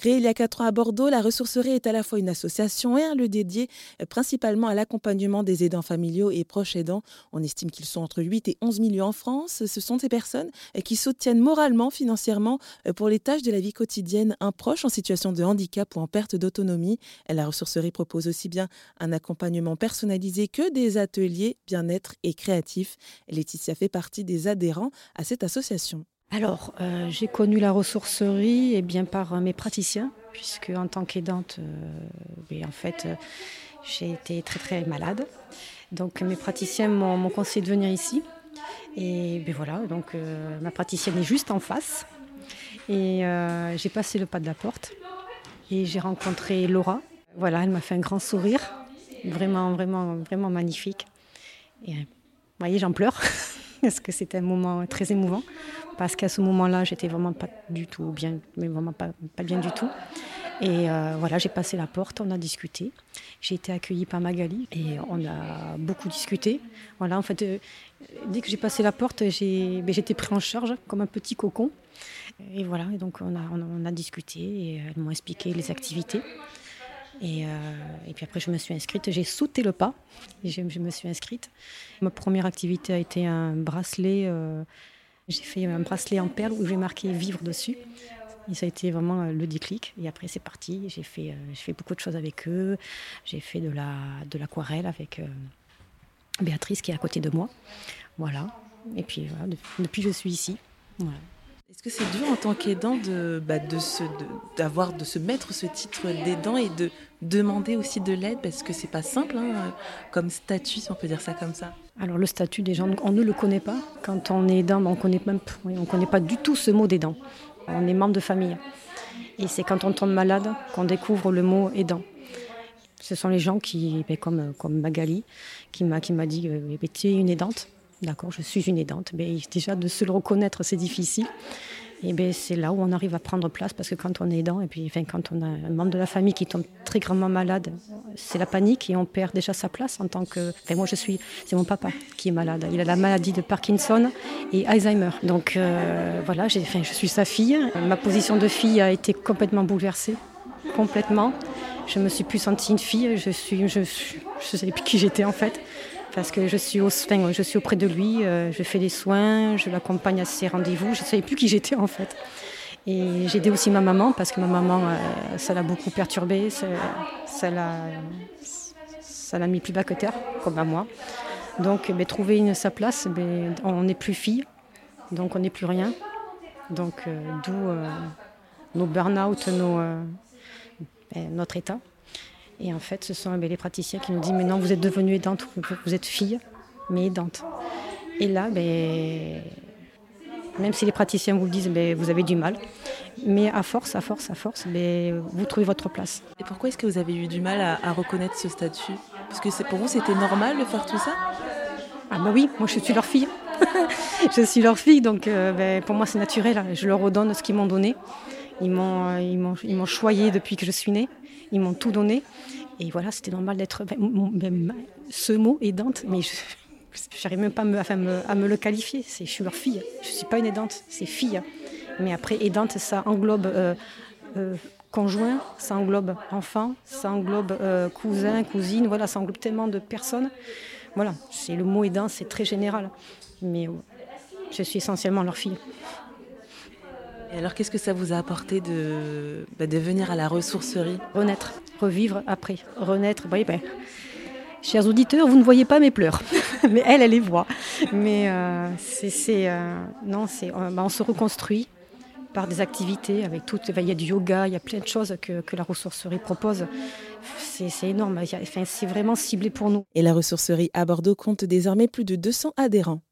Créée il y a quatre ans à Bordeaux, la ressourcerie est à la fois une association et un lieu dédié euh, principalement à l'accompagnement des aidants familiaux et proches aidants. On estime qu'ils sont entre 8 et 11 millions en France. Ce sont ces personnes euh, qui soutiennent moralement, financièrement, euh, pour les tâches de la vie quotidienne un proche en situation de handicap ou en perte d'autonomie. La ressourcerie propose aussi bien un accompagnement personnalisé que des ateliers bien-être et créatifs. Laetitia fait partie des adhérents à cette association. Alors, euh, j'ai connu la ressourcerie eh bien par euh, mes praticiens, puisque en tant qu'aidante, euh, en fait, j'ai été très très malade. Donc mes praticiens m'ont conseillé de venir ici. Et ben voilà, donc ma praticienne est juste en face. Et j'ai passé le pas de la porte et j'ai rencontré Laura. Voilà, elle m'a fait un grand sourire, vraiment, vraiment, vraiment magnifique. Et vous voyez, j'en pleure. parce que c'était un moment très émouvant. Parce qu'à ce moment-là, j'étais vraiment pas du tout bien, mais vraiment pas, bien du tout. Et euh, voilà, j'ai passé la porte, on a discuté. J'ai été accueillie par Magali et on a beaucoup discuté. Voilà, en fait, euh, dès que j'ai passé la porte, j'ai, ben, pris en charge comme un petit cocon. Et voilà, et donc on a, on a discuté et elles m'ont expliqué les activités. Euh, et, puis après, je me suis inscrite. J'ai sauté le pas et je, me suis inscrite. Ma première activité a été un bracelet. Euh, j'ai fait un bracelet en perles où j'ai marqué vivre dessus. Et ça a été vraiment euh, le déclic. Et après, c'est parti. J'ai fait, fait beaucoup de choses avec eux. J'ai fait de, la, de l'aquarelle avec Béatrice qui est à côté de moi. Voilà. Et puis, voilà, depuis, je suis ici. Voilà. Est-ce que c'est dur en tant qu'aidant de, bah, se, d'avoir, de, se mettre ce titre d'aidant et de demander aussi de l'aide? Parce que c'est pas simple hein, comme statut, si on peut dire ça comme ça. Alors le statut des gens, on ne le connaît pas. Quand on est aidant, on connaît connaît pas du tout ce mot d'aidant. On est membre de famille. Et c'est quand on tombe malade qu'on découvre le mot aidant. Ce sont les gens qui, ben, comme, comme Magali, qui m'a, qui m'a dit euh, tu es une aidante. D'accord, je suis une aidante. Mais déjà, de se le reconnaître, c'est difficile. Et ben, c'est là où on arrive à prendre place parce que quand on est aidant et puis quand on a un membre de la famille qui tombe très grandement malade, c'est la panique et on perd déjà sa place en tant que. Moi, je suis. C'est mon papa qui est malade. Il a la maladie de Parkinson et Alzheimer. Donc euh, voilà, je suis sa fille. Ma position de fille a été complètement bouleversée. Complètement. Je me suis plus sentie une fille. Je suis. Je, sais plus qui j'étais en fait parce que je suis, au, je suis auprès de lui, euh, je fais des soins, je l'accompagne à ses rendez-vous. Je ne savais plus qui j'étais en fait. Et j'ai aidé aussi ma maman parce que ma maman, euh, ça l'a beaucoup perturbée, ça, ça l'a, ça l'a mis plus bas que terre, comme à moi. Donc, ben, trouver une, sa place, ben, on n'est plus fille, donc on n'est plus rien. Donc, euh, d'où nos burn-out, nos, ben, notre état. Et en fait, ce sont les praticiens qui nous disent Mais non, vous êtes devenue aidante, vous êtes fille, mais aidante. Et là, ben, même si les praticiens vous le disent, ben, vous avez du mal. Mais à force, à force, à force, ben, vous trouvez votre place. Et pourquoi est-ce que vous avez eu du mal à, reconnaître ce statut? Parce que pour vous, c'était normal de faire tout ça? Ah bah oui, moi je suis leur fille. je suis leur fille, donc euh, ben, pour moi c'est naturel. Je leur redonne ce qu'ils m'ont donné. Ils m'ont, euh, ils, m'ont, ils choyé depuis que je suis née. Ils m'ont tout donné. Et voilà, c'était normal d'être. Ben, ce mot aidante, mais je n'arrive même pas à me, le qualifier. Je suis leur fille. Je ne suis pas une aidante, c'est fille. Mais après, aidante, ça englobe euh, euh, conjoint, ça englobe enfant, ça englobe cousin, cousine. Voilà, ça englobe tellement de personnes. Voilà, c'est le mot aidant, c'est très général. Mais je suis essentiellement leur fille. Et alors, qu'est-ce que ça vous a apporté de, bah, de venir à la ressourcerie? Renaître, revivre après, renaître. Bah, ben, chers auditeurs, vous ne voyez pas mes pleurs, mais elle, elle les voit. Mais euh, c'est, euh, non, c'est, euh, bah, on se reconstruit par des activités avec toutes. Il y a du yoga, il y a plein de choses que, que la ressourcerie propose. C'est, c'est énorme. Enfin, c'est vraiment ciblé pour nous. Et la ressourcerie à Bordeaux compte désormais plus de 200 adhérents.